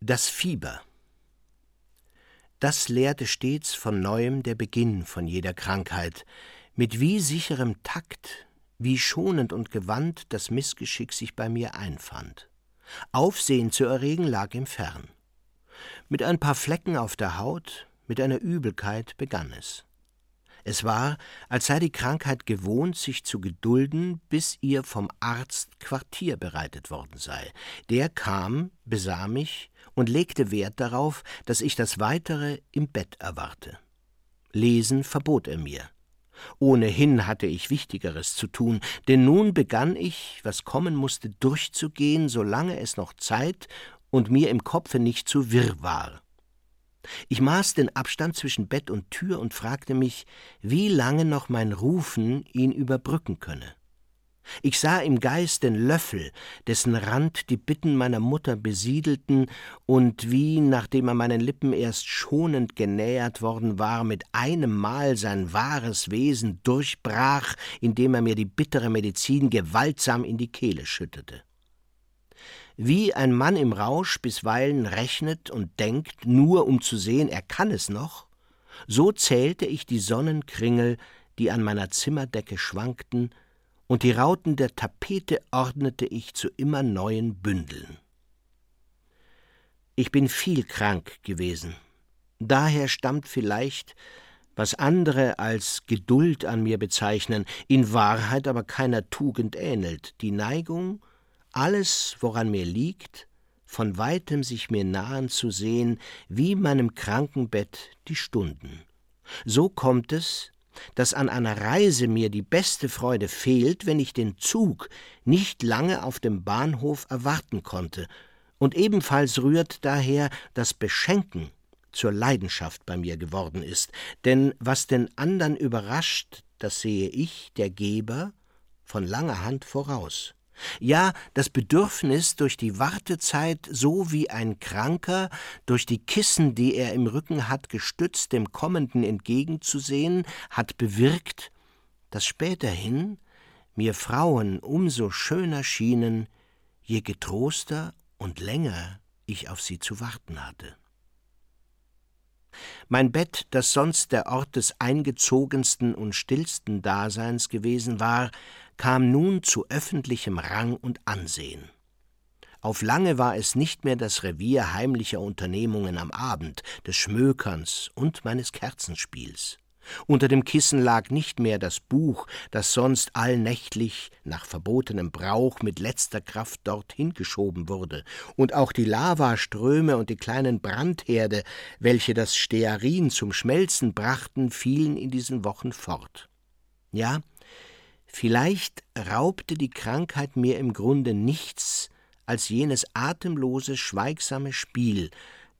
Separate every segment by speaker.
Speaker 1: Das Fieber. Das lehrte stets von neuem der Beginn von jeder Krankheit, mit wie sicherem Takt, wie schonend und gewandt das Missgeschick sich bei mir einfand. Aufsehen zu erregen lag ihm fern. Mit ein paar Flecken auf der Haut, mit einer Übelkeit begann es. Es war, als sei die Krankheit gewohnt, sich zu gedulden, bis ihr vom Arzt Quartier bereitet worden sei. Der kam, besah mich und legte Wert darauf, dass ich das Weitere im Bett erwarte. Lesen verbot er mir. Ohnehin hatte ich Wichtigeres zu tun, denn nun begann ich, was kommen musste, durchzugehen, solange es noch Zeit und mir im Kopfe nicht zu wirr war. Ich maß den Abstand zwischen Bett und Tür und fragte mich, wie lange noch mein Rufen ihn überbrücken könne. Ich sah im Geist den Löffel, dessen Rand die Bitten meiner Mutter besiedelten und wie, nachdem er meinen Lippen erst schonend genähert worden war, mit einem Mal sein wahres Wesen durchbrach, indem er mir die bittere Medizin gewaltsam in die Kehle schüttete. Wie ein Mann im Rausch bisweilen rechnet und denkt, nur um zu sehen, er kann es noch, so zählte ich die Sonnenkringel, die an meiner Zimmerdecke schwankten, und die Rauten der Tapete ordnete ich zu immer neuen Bündeln. Ich bin viel krank gewesen. Daher stammt vielleicht, was andere als Geduld an mir bezeichnen, in Wahrheit aber keiner Tugend ähnelt, die Neigung, alles, woran mir liegt, von weitem sich mir nahen zu sehen, wie meinem Krankenbett die Stunden. So kommt es, dass an einer Reise mir die beste Freude fehlt, wenn ich den Zug nicht lange auf dem Bahnhof erwarten konnte, und ebenfalls rührt daher das Beschenken zur Leidenschaft bei mir geworden ist, denn was den andern überrascht, das sehe ich, der Geber, von langer Hand voraus. Ja, das Bedürfnis, durch die Wartezeit so wie ein Kranker, durch die Kissen, die er im Rücken hat, gestützt dem Kommenden entgegenzusehen, hat bewirkt, dass späterhin mir Frauen umso schöner schienen, je getroster und länger ich auf sie zu warten hatte. Mein Bett, das sonst der Ort des eingezogensten und stillsten Daseins gewesen war, kam nun zu öffentlichem Rang und Ansehen. Auf lange war es nicht mehr das Revier heimlicher Unternehmungen am Abend, des Schmökerns und meines Kerzenspiels. Unter dem Kissen lag nicht mehr das Buch, das sonst allnächtlich nach verbotenem Brauch mit letzter Kraft dorthin geschoben wurde, und auch die Lavaströme und die kleinen Brandherde, welche das Stearin zum Schmelzen brachten, fielen in diesen Wochen fort. Ja, Vielleicht raubte die Krankheit mir im Grunde nichts als jenes atemlose, schweigsame Spiel,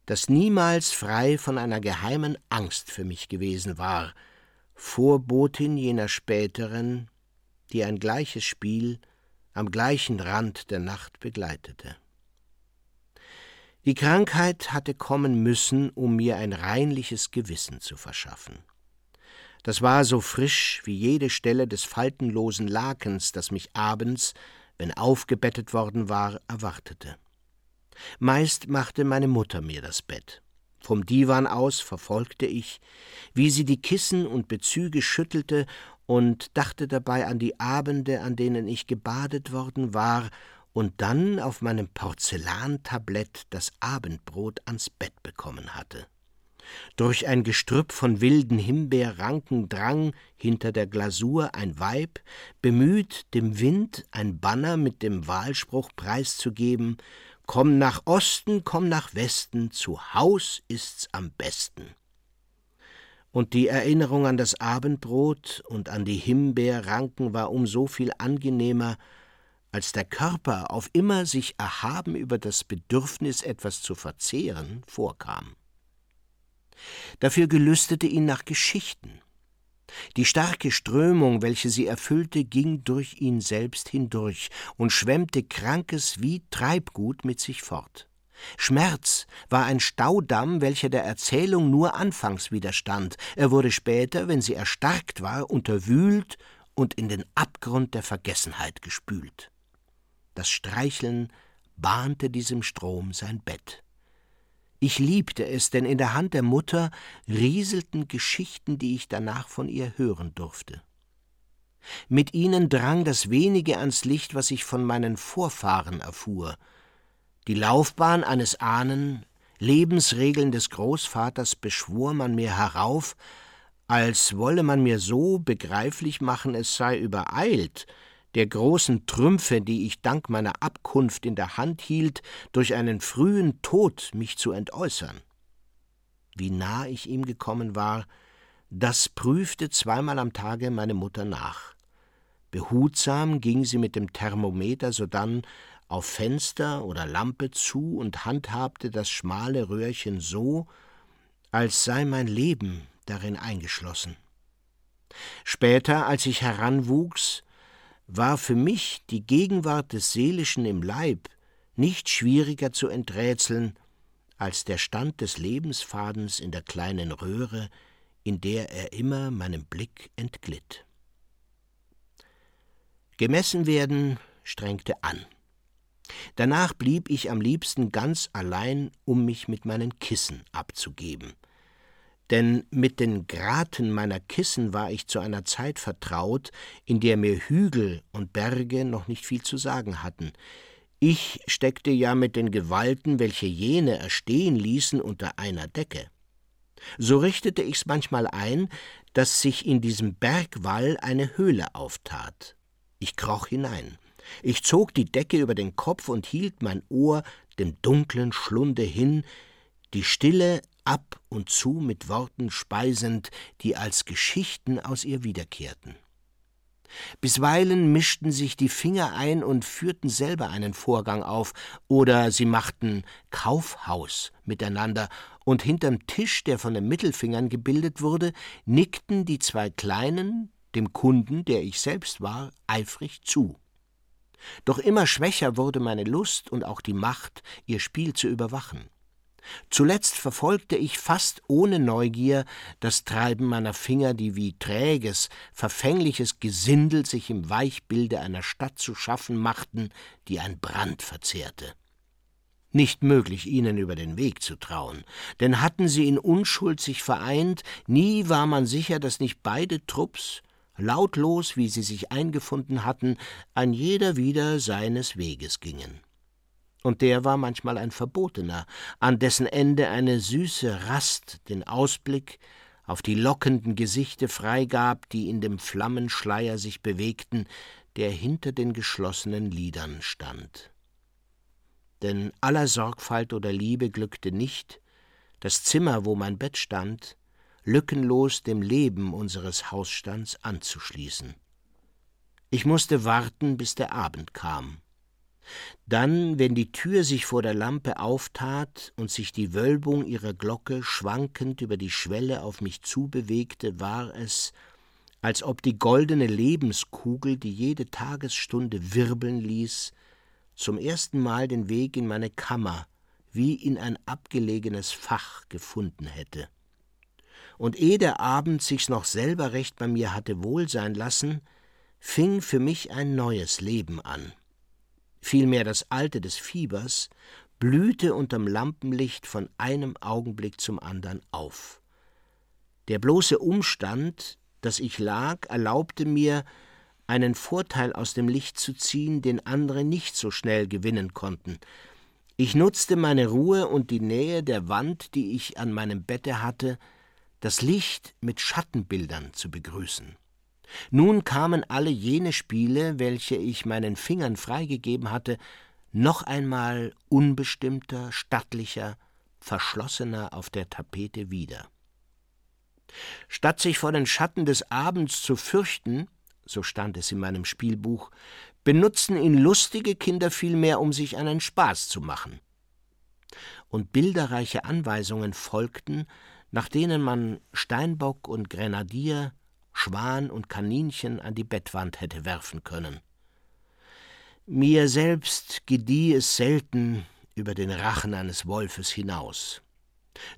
Speaker 1: das niemals frei von einer geheimen Angst für mich gewesen war, Vorbotin jener späteren, die ein gleiches Spiel am gleichen Rand der Nacht begleitete. Die Krankheit hatte kommen müssen, um mir ein reinliches Gewissen zu verschaffen. Das war so frisch wie jede Stelle des faltenlosen Lakens, das mich abends, wenn aufgebettet worden war, erwartete. Meist machte meine Mutter mir das Bett. Vom Divan aus verfolgte ich, wie sie die Kissen und Bezüge schüttelte und dachte dabei an die Abende, an denen ich gebadet worden war und dann auf meinem Porzellantablett das Abendbrot ans Bett bekommen hatte. Durch ein Gestrüpp von wilden Himbeerranken drang hinter der Glasur ein Weib, bemüht, dem Wind ein Banner mit dem Wahlspruch preiszugeben Komm nach Osten, komm nach Westen, zu Haus ist's am besten. Und die Erinnerung an das Abendbrot und an die Himbeerranken war um so viel angenehmer, als der Körper auf immer sich erhaben über das Bedürfnis, etwas zu verzehren, vorkam. Dafür gelüstete ihn nach Geschichten. Die starke Strömung, welche sie erfüllte, ging durch ihn selbst hindurch und schwemmte Krankes wie Treibgut mit sich fort. Schmerz war ein Staudamm, welcher der Erzählung nur anfangs widerstand. Er wurde später, wenn sie erstarkt war, unterwühlt und in den Abgrund der Vergessenheit gespült. Das Streicheln bahnte diesem Strom sein Bett. Ich liebte es, denn in der Hand der Mutter rieselten Geschichten, die ich danach von ihr hören durfte. Mit ihnen drang das wenige ans Licht, was ich von meinen Vorfahren erfuhr. Die Laufbahn eines Ahnen, Lebensregeln des Großvaters beschwor man mir herauf, als wolle man mir so begreiflich machen, es sei übereilt, der großen Trümpfe, die ich dank meiner Abkunft in der Hand hielt, durch einen frühen Tod mich zu entäußern. Wie nah ich ihm gekommen war, das prüfte zweimal am Tage meine Mutter nach. Behutsam ging sie mit dem Thermometer sodann auf Fenster oder Lampe zu und handhabte das schmale Röhrchen so, als sei mein Leben darin eingeschlossen. Später, als ich heranwuchs, war für mich die Gegenwart des Seelischen im Leib nicht schwieriger zu enträtseln als der Stand des Lebensfadens in der kleinen Röhre, in der er immer meinem Blick entglitt. Gemessen werden strengte an. Danach blieb ich am liebsten ganz allein, um mich mit meinen Kissen abzugeben denn mit den Graten meiner Kissen war ich zu einer Zeit vertraut, in der mir Hügel und Berge noch nicht viel zu sagen hatten. Ich steckte ja mit den Gewalten, welche jene erstehen ließen, unter einer Decke. So richtete ich's manchmal ein, dass sich in diesem Bergwall eine Höhle auftat. Ich kroch hinein. Ich zog die Decke über den Kopf und hielt mein Ohr dem dunklen Schlunde hin, die Stille ab und zu mit Worten speisend, die als Geschichten aus ihr wiederkehrten. Bisweilen mischten sich die Finger ein und führten selber einen Vorgang auf, oder sie machten Kaufhaus miteinander, und hinterm Tisch, der von den Mittelfingern gebildet wurde, nickten die zwei Kleinen dem Kunden, der ich selbst war, eifrig zu. Doch immer schwächer wurde meine Lust und auch die Macht, ihr Spiel zu überwachen. Zuletzt verfolgte ich fast ohne Neugier das Treiben meiner Finger, die wie träges, verfängliches Gesindel sich im Weichbilde einer Stadt zu schaffen machten, die ein Brand verzehrte. Nicht möglich, ihnen über den Weg zu trauen, denn hatten sie in Unschuld sich vereint, nie war man sicher, dass nicht beide Trupps, lautlos wie sie sich eingefunden hatten, ein jeder wieder seines Weges gingen und der war manchmal ein Verbotener, an dessen Ende eine süße Rast den Ausblick auf die lockenden Gesichter freigab, die in dem Flammenschleier sich bewegten, der hinter den geschlossenen Lidern stand. Denn aller Sorgfalt oder Liebe glückte nicht, das Zimmer, wo mein Bett stand, lückenlos dem Leben unseres Hausstands anzuschließen. Ich musste warten, bis der Abend kam. Dann, wenn die Tür sich vor der Lampe auftat und sich die Wölbung ihrer Glocke schwankend über die Schwelle auf mich zubewegte, war es, als ob die goldene Lebenskugel, die jede Tagesstunde wirbeln ließ, zum ersten Mal den Weg in meine Kammer wie in ein abgelegenes Fach gefunden hätte. Und ehe der Abend sich's noch selber recht bei mir hatte wohl sein lassen, fing für mich ein neues Leben an vielmehr das Alte des Fiebers, blühte unterm Lampenlicht von einem Augenblick zum andern auf. Der bloße Umstand, dass ich lag, erlaubte mir, einen Vorteil aus dem Licht zu ziehen, den andere nicht so schnell gewinnen konnten. Ich nutzte meine Ruhe und die Nähe der Wand, die ich an meinem Bette hatte, das Licht mit Schattenbildern zu begrüßen. Nun kamen alle jene Spiele, welche ich meinen Fingern freigegeben hatte, noch einmal unbestimmter, stattlicher, verschlossener auf der Tapete wieder. Statt sich vor den Schatten des Abends zu fürchten, so stand es in meinem Spielbuch, benutzen ihn lustige Kinder vielmehr, um sich einen Spaß zu machen. Und bilderreiche Anweisungen folgten, nach denen man Steinbock und Grenadier Schwan und Kaninchen an die Bettwand hätte werfen können. Mir selbst gedieh es selten über den Rachen eines Wolfes hinaus.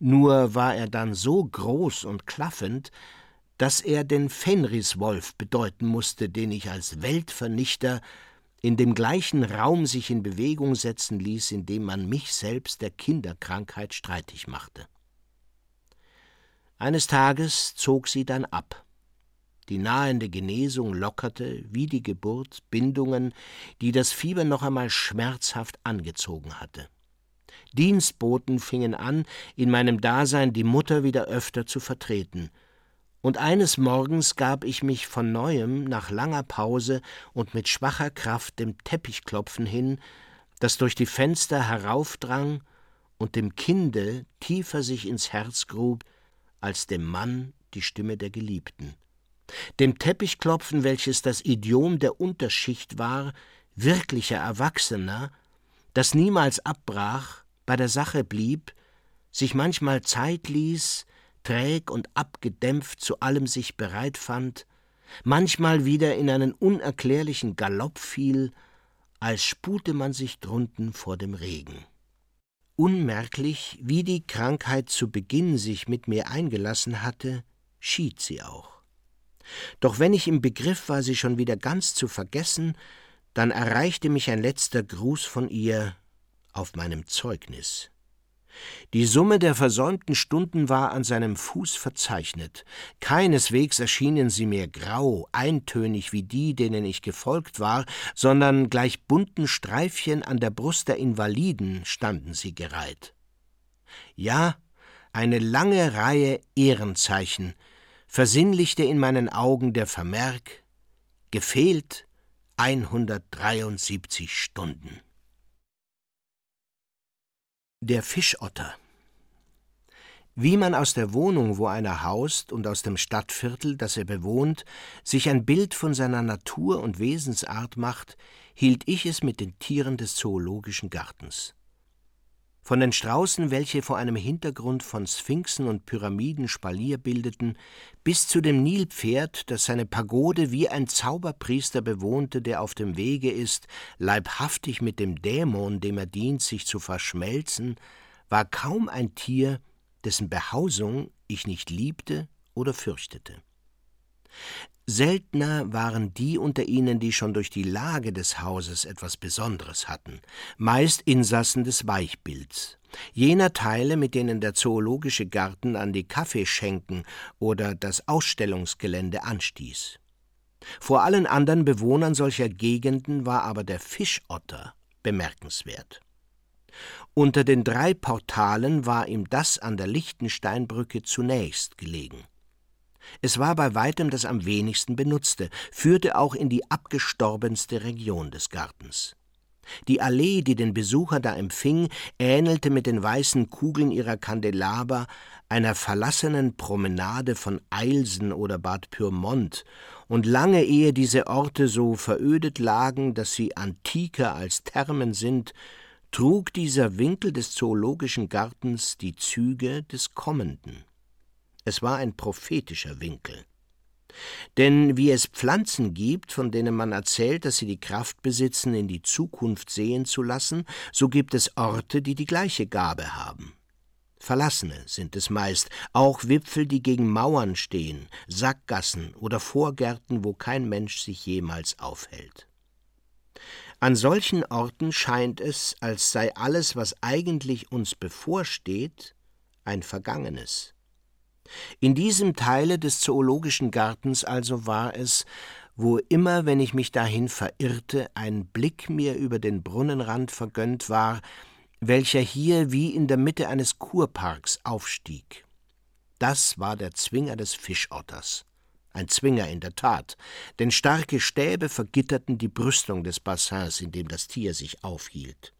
Speaker 1: Nur war er dann so groß und klaffend, dass er den Fenriswolf bedeuten musste, den ich als Weltvernichter, in dem gleichen Raum sich in Bewegung setzen ließ, in dem man mich selbst der Kinderkrankheit streitig machte. Eines Tages zog sie dann ab. Die nahende Genesung lockerte, wie die Geburt, Bindungen, die das Fieber noch einmal schmerzhaft angezogen hatte. Dienstboten fingen an, in meinem Dasein die Mutter wieder öfter zu vertreten – und eines Morgens gab ich mich von neuem nach langer Pause und mit schwacher Kraft dem Teppichklopfen hin, das durch die Fenster heraufdrang und dem Kinde tiefer sich ins Herz grub als dem Mann die Stimme der Geliebten. Dem Teppichklopfen, welches das Idiom der Unterschicht war, wirklicher Erwachsener, das niemals abbrach, bei der Sache blieb, sich manchmal Zeit ließ, träg und abgedämpft zu allem sich bereit fand, manchmal wieder in einen unerklärlichen Galopp fiel, als spute man sich drunten vor dem Regen. Unmerklich, wie die Krankheit zu Beginn sich mit mir eingelassen hatte, schied sie auch. Doch wenn ich im Begriff war, sie schon wieder ganz zu vergessen, dann erreichte mich ein letzter Gruß von ihr auf meinem Zeugnis. Die Summe der versäumten Stunden war an seinem Fuß verzeichnet. Keineswegs erschienen sie mir grau, eintönig wie die, denen ich gefolgt war, sondern gleich bunten Streifchen an der Brust der Invaliden standen sie gereiht. Ja, eine lange Reihe Ehrenzeichen versinnlichte in meinen Augen der Vermerk gefehlt 173 Stunden. Der Fischotter. Wie man aus der Wohnung, wo einer haust, und aus dem Stadtviertel, das er bewohnt, sich ein Bild von seiner Natur und Wesensart macht, hielt ich es mit den Tieren des Zoologischen Gartens von den Straußen, welche vor einem Hintergrund von Sphinxen und Pyramiden Spalier bildeten, bis zu dem Nilpferd, das seine Pagode wie ein Zauberpriester bewohnte, der auf dem Wege ist, leibhaftig mit dem Dämon, dem er dient, sich zu verschmelzen, war kaum ein Tier, dessen Behausung ich nicht liebte oder fürchtete. Seltener waren die unter ihnen, die schon durch die Lage des Hauses etwas Besonderes hatten, meist Insassen des Weichbilds, jener Teile, mit denen der zoologische Garten an die Kaffeeschenken oder das Ausstellungsgelände anstieß. Vor allen anderen Bewohnern solcher Gegenden war aber der Fischotter bemerkenswert. Unter den drei Portalen war ihm das an der Lichtensteinbrücke zunächst gelegen. Es war bei weitem das am wenigsten benutzte, führte auch in die abgestorbenste Region des Gartens. Die Allee, die den Besucher da empfing, ähnelte mit den weißen Kugeln ihrer Kandelaber einer verlassenen Promenade von Eilsen oder Bad Pyrmont, und lange ehe diese Orte so verödet lagen, dass sie antiker als Thermen sind, trug dieser Winkel des zoologischen Gartens die Züge des Kommenden. Es war ein prophetischer Winkel. Denn wie es Pflanzen gibt, von denen man erzählt, dass sie die Kraft besitzen, in die Zukunft sehen zu lassen, so gibt es Orte, die die gleiche Gabe haben. Verlassene sind es meist, auch Wipfel, die gegen Mauern stehen, Sackgassen oder Vorgärten, wo kein Mensch sich jemals aufhält. An solchen Orten scheint es, als sei alles, was eigentlich uns bevorsteht, ein Vergangenes. In diesem Teile des Zoologischen Gartens also war es, wo immer, wenn ich mich dahin verirrte, ein Blick mir über den Brunnenrand vergönnt war, welcher hier wie in der Mitte eines Kurparks aufstieg. Das war der Zwinger des Fischotters. Ein Zwinger in der Tat, denn starke Stäbe vergitterten die Brüstung des Bassins, in dem das Tier sich aufhielt.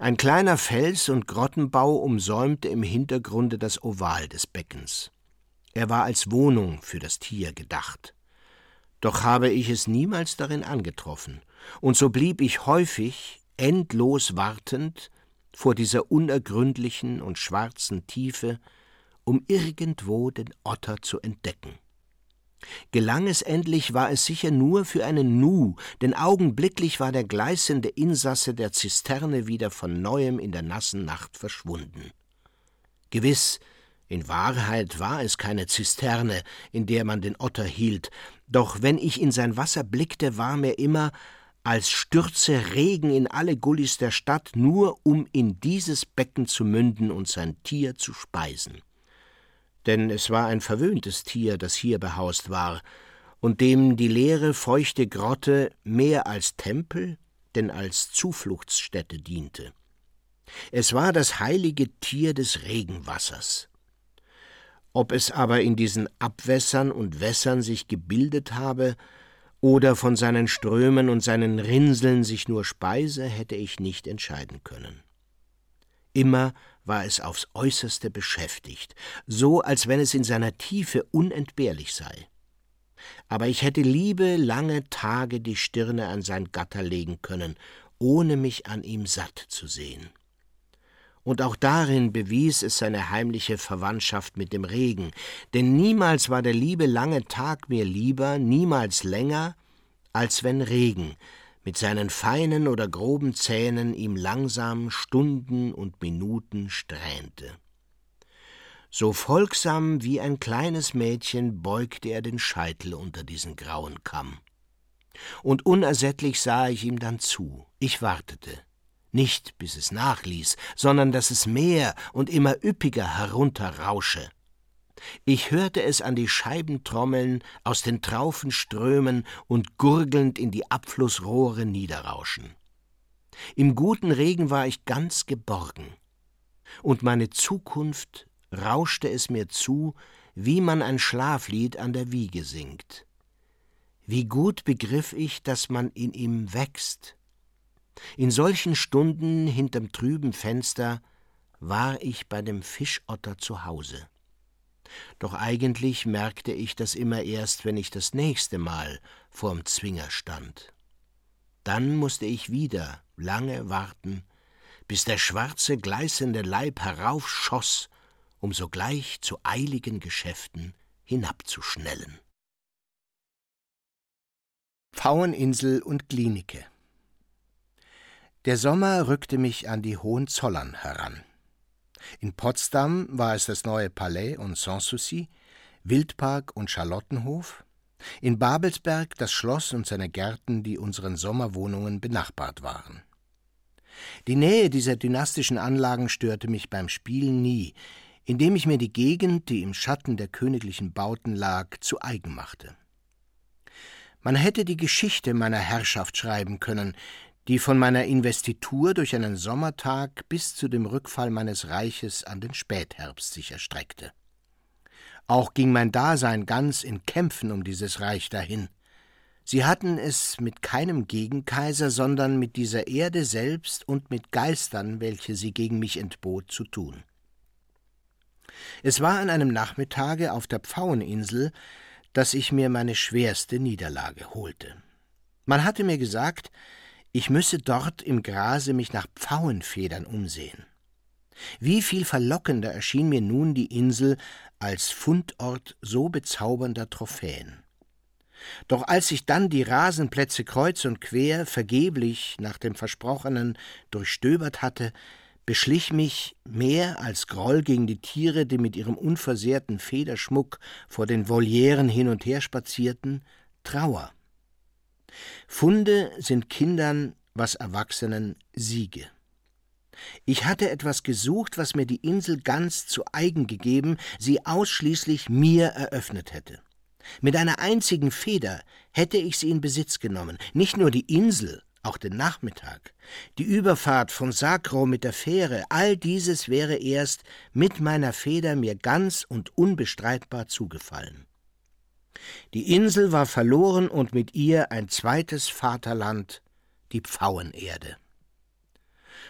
Speaker 1: Ein kleiner Fels und Grottenbau umsäumte im Hintergrunde das Oval des Beckens. Er war als Wohnung für das Tier gedacht. Doch habe ich es niemals darin angetroffen, und so blieb ich häufig, endlos wartend, vor dieser unergründlichen und schwarzen Tiefe, um irgendwo den Otter zu entdecken. Gelang es endlich, war es sicher nur für einen Nu, denn augenblicklich war der gleißende Insasse der Zisterne wieder von neuem in der nassen Nacht verschwunden. Gewiss, in Wahrheit war es keine Zisterne, in der man den Otter hielt, doch wenn ich in sein Wasser blickte, war mir immer, als stürze Regen in alle Gullis der Stadt, nur um in dieses Becken zu münden und sein Tier zu speisen. Denn es war ein verwöhntes Tier, das hier behaust war, und dem die leere, feuchte Grotte mehr als Tempel denn als Zufluchtsstätte diente. Es war das heilige Tier des Regenwassers. Ob es aber in diesen Abwässern und Wässern sich gebildet habe oder von seinen Strömen und seinen Rinseln sich nur speise, hätte ich nicht entscheiden können. Immer war es aufs äußerste beschäftigt, so als wenn es in seiner Tiefe unentbehrlich sei. Aber ich hätte liebe lange Tage die Stirne an sein Gatter legen können, ohne mich an ihm satt zu sehen und auch darin bewies es seine heimliche Verwandtschaft mit dem Regen, denn niemals war der liebe lange Tag mir lieber, niemals länger, als wenn Regen mit seinen feinen oder groben Zähnen ihm langsam Stunden und Minuten strähnte. So folgsam wie ein kleines Mädchen beugte er den Scheitel unter diesen grauen Kamm. Und unersättlich sah ich ihm dann zu, ich wartete, nicht bis es nachließ, sondern dass es mehr und immer üppiger herunterrausche. Ich hörte es an die Scheiben trommeln, aus den Traufen strömen und gurgelnd in die Abflussrohre niederrauschen. Im guten Regen war ich ganz geborgen, und meine Zukunft rauschte es mir zu, wie man ein Schlaflied an der Wiege singt. Wie gut begriff ich, dass man in ihm wächst, in solchen Stunden hinterm trüben Fenster war ich bei dem Fischotter zu Hause. Doch eigentlich merkte ich das immer erst, wenn ich das nächste Mal vorm Zwinger stand. Dann musste ich wieder lange warten, bis der schwarze, gleißende Leib heraufschoss, um sogleich zu eiligen Geschäften hinabzuschnellen. Pfaueninsel und Klinike der Sommer rückte mich an die Hohenzollern heran. In Potsdam war es das neue Palais und Sanssouci, Wildpark und Charlottenhof, in Babelsberg das Schloss und seine Gärten, die unseren Sommerwohnungen benachbart waren. Die Nähe dieser dynastischen Anlagen störte mich beim Spielen nie, indem ich mir die Gegend, die im Schatten der königlichen Bauten lag, zu eigen machte. Man hätte die Geschichte meiner Herrschaft schreiben können, die von meiner Investitur durch einen Sommertag bis zu dem Rückfall meines Reiches an den Spätherbst sich erstreckte. Auch ging mein Dasein ganz in Kämpfen um dieses Reich dahin. Sie hatten es mit keinem Gegenkaiser, sondern mit dieser Erde selbst und mit Geistern, welche sie gegen mich entbot, zu tun. Es war an einem Nachmittage auf der Pfaueninsel, dass ich mir meine schwerste Niederlage holte. Man hatte mir gesagt, ich müsse dort im Grase mich nach Pfauenfedern umsehen. Wie viel verlockender erschien mir nun die Insel als Fundort so bezaubernder Trophäen. Doch als ich dann die Rasenplätze kreuz und quer vergeblich nach dem Versprochenen durchstöbert hatte, beschlich mich mehr als Groll gegen die Tiere, die mit ihrem unversehrten Federschmuck vor den Volieren hin und her spazierten, Trauer. Funde sind Kindern, was Erwachsenen Siege. Ich hatte etwas gesucht, was mir die Insel ganz zu eigen gegeben, sie ausschließlich mir eröffnet hätte. Mit einer einzigen Feder hätte ich sie in Besitz genommen, nicht nur die Insel, auch den Nachmittag, die Überfahrt von Sacro mit der Fähre, all dieses wäre erst mit meiner Feder mir ganz und unbestreitbar zugefallen. Die Insel war verloren und mit ihr ein zweites Vaterland, die Pfauenerde.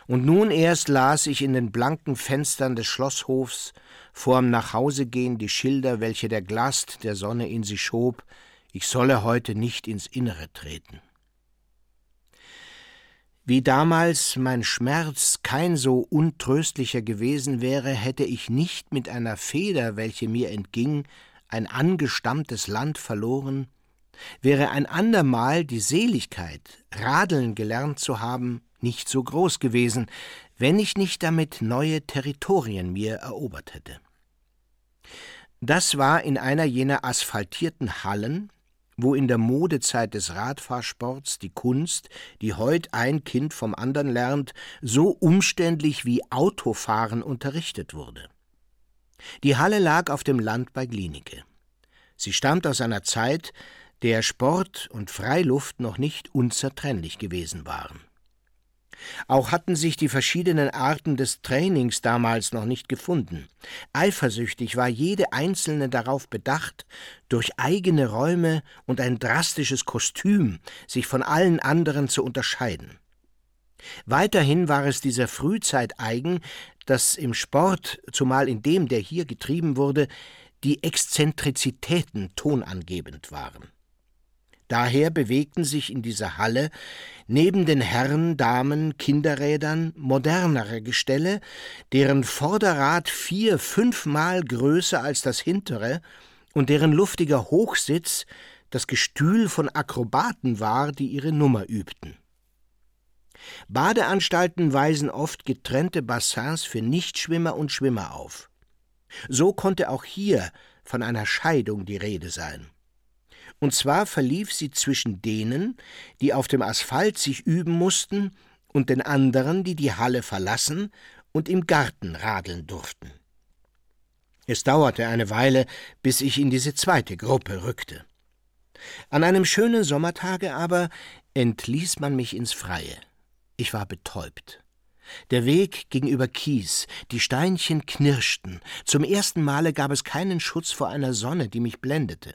Speaker 1: Und nun erst las ich in den blanken Fenstern des Schlosshofs vorm Nachhausegehen die Schilder, welche der Glast der Sonne in sie schob, ich solle heute nicht ins Innere treten. Wie damals mein Schmerz kein so untröstlicher gewesen wäre, hätte ich nicht mit einer Feder, welche mir entging, ein angestammtes Land verloren, wäre ein andermal die Seligkeit, radeln gelernt zu haben, nicht so groß gewesen, wenn ich nicht damit neue Territorien mir erobert hätte. Das war in einer jener asphaltierten Hallen, wo in der Modezeit des Radfahrsports die Kunst, die heut ein Kind vom andern lernt, so umständlich wie Autofahren unterrichtet wurde. Die Halle lag auf dem Land bei Glienicke. Sie stammt aus einer Zeit, der Sport und Freiluft noch nicht unzertrennlich gewesen waren. Auch hatten sich die verschiedenen Arten des Trainings damals noch nicht gefunden. Eifersüchtig war jede einzelne darauf bedacht, durch eigene Räume und ein drastisches Kostüm sich von allen anderen zu unterscheiden. Weiterhin war es dieser Frühzeit eigen, dass im Sport, zumal in dem, der hier getrieben wurde, die Exzentrizitäten tonangebend waren. Daher bewegten sich in dieser Halle neben den Herren, Damen, Kinderrädern modernere Gestelle, deren Vorderrad vier, fünfmal größer als das hintere und deren luftiger Hochsitz das Gestühl von Akrobaten war, die ihre Nummer übten. Badeanstalten weisen oft getrennte Bassins für Nichtschwimmer und Schwimmer auf. So konnte auch hier von einer Scheidung die Rede sein und zwar verlief sie zwischen denen, die auf dem Asphalt sich üben mussten, und den anderen, die die Halle verlassen und im Garten radeln durften. Es dauerte eine Weile, bis ich in diese zweite Gruppe rückte. An einem schönen Sommertage aber entließ man mich ins Freie. Ich war betäubt. Der Weg ging über Kies, die Steinchen knirschten, zum ersten Male gab es keinen Schutz vor einer Sonne, die mich blendete.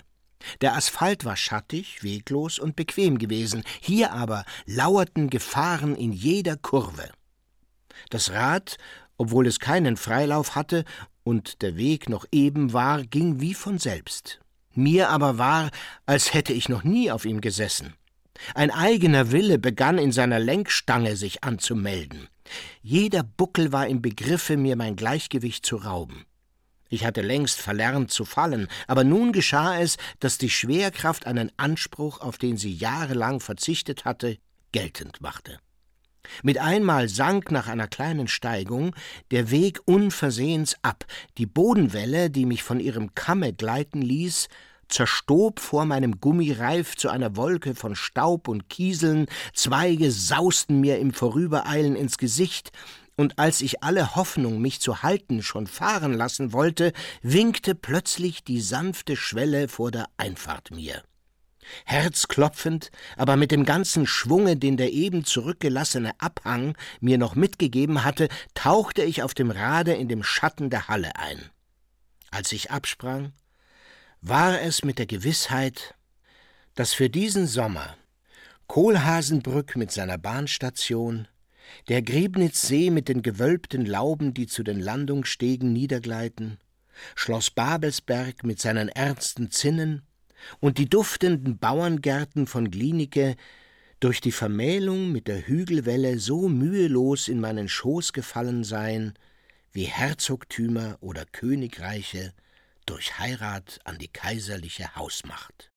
Speaker 1: Der Asphalt war schattig, weglos und bequem gewesen, hier aber lauerten Gefahren in jeder Kurve. Das Rad, obwohl es keinen Freilauf hatte und der Weg noch eben war, ging wie von selbst. Mir aber war, als hätte ich noch nie auf ihm gesessen. Ein eigener Wille begann in seiner Lenkstange sich anzumelden. Jeder Buckel war im Begriffe, mir mein Gleichgewicht zu rauben. Ich hatte längst verlernt zu fallen, aber nun geschah es, dass die Schwerkraft einen Anspruch, auf den sie jahrelang verzichtet hatte, geltend machte. Mit einmal sank nach einer kleinen Steigung der Weg unversehens ab, die Bodenwelle, die mich von ihrem Kamme gleiten ließ, zerstob vor meinem Gummireif zu einer Wolke von Staub und Kieseln, Zweige sausten mir im Vorübereilen ins Gesicht, und als ich alle Hoffnung, mich zu halten, schon fahren lassen wollte, winkte plötzlich die sanfte Schwelle vor der Einfahrt mir. Herzklopfend, aber mit dem ganzen Schwunge, den der eben zurückgelassene Abhang mir noch mitgegeben hatte, tauchte ich auf dem Rade in dem Schatten der Halle ein. Als ich absprang, war es mit der Gewissheit, dass für diesen Sommer Kohlhasenbrück mit seiner Bahnstation, der Griebnitzsee mit den gewölbten Lauben, die zu den Landungsstegen niedergleiten, Schloss Babelsberg mit seinen ernsten Zinnen und die duftenden Bauerngärten von Glienicke durch die Vermählung mit der Hügelwelle so mühelos in meinen Schoß gefallen seien, wie Herzogtümer oder Königreiche durch Heirat an die kaiserliche Hausmacht.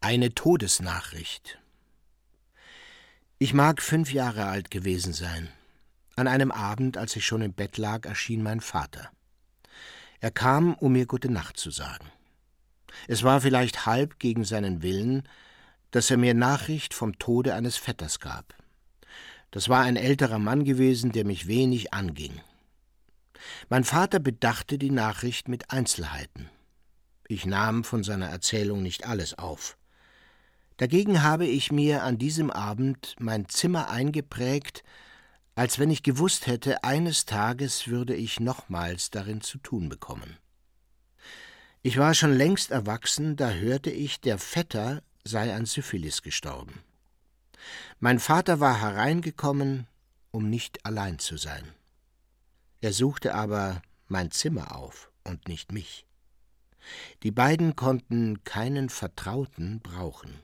Speaker 1: Eine Todesnachricht ich mag fünf Jahre alt gewesen sein. An einem Abend, als ich schon im Bett lag, erschien mein Vater. Er kam, um mir gute Nacht zu sagen. Es war vielleicht halb gegen seinen Willen, dass er mir Nachricht vom Tode eines Vetters gab. Das war ein älterer Mann gewesen, der mich wenig anging. Mein Vater bedachte die Nachricht mit Einzelheiten. Ich nahm von seiner Erzählung nicht alles auf. Dagegen habe ich mir an diesem Abend mein Zimmer eingeprägt, als wenn ich gewusst hätte, eines Tages würde ich nochmals darin zu tun bekommen. Ich war schon längst erwachsen, da hörte ich, der Vetter sei an Syphilis gestorben. Mein Vater war hereingekommen, um nicht allein zu sein. Er suchte aber mein Zimmer auf und nicht mich. Die beiden konnten keinen Vertrauten brauchen.